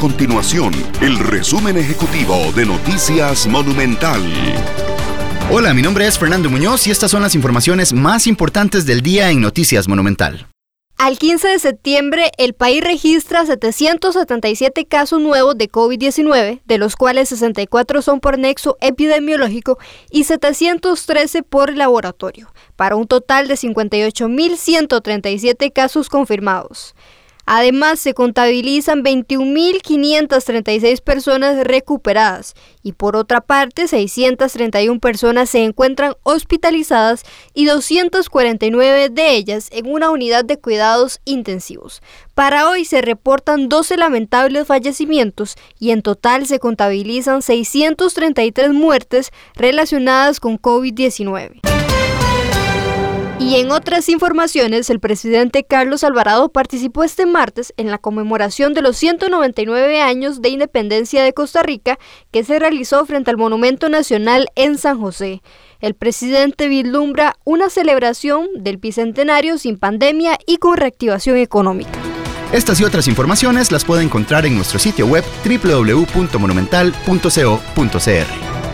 continuación el resumen ejecutivo de Noticias Monumental. Hola, mi nombre es Fernando Muñoz y estas son las informaciones más importantes del día en Noticias Monumental. Al 15 de septiembre, el país registra 777 casos nuevos de COVID-19, de los cuales 64 son por nexo epidemiológico y 713 por laboratorio, para un total de 58.137 casos confirmados. Además, se contabilizan 21.536 personas recuperadas y por otra parte, 631 personas se encuentran hospitalizadas y 249 de ellas en una unidad de cuidados intensivos. Para hoy se reportan 12 lamentables fallecimientos y en total se contabilizan 633 muertes relacionadas con COVID-19. Y en otras informaciones, el presidente Carlos Alvarado participó este martes en la conmemoración de los 199 años de independencia de Costa Rica que se realizó frente al Monumento Nacional en San José. El presidente vislumbra una celebración del bicentenario sin pandemia y con reactivación económica. Estas y otras informaciones las puede encontrar en nuestro sitio web www.monumental.co.cr.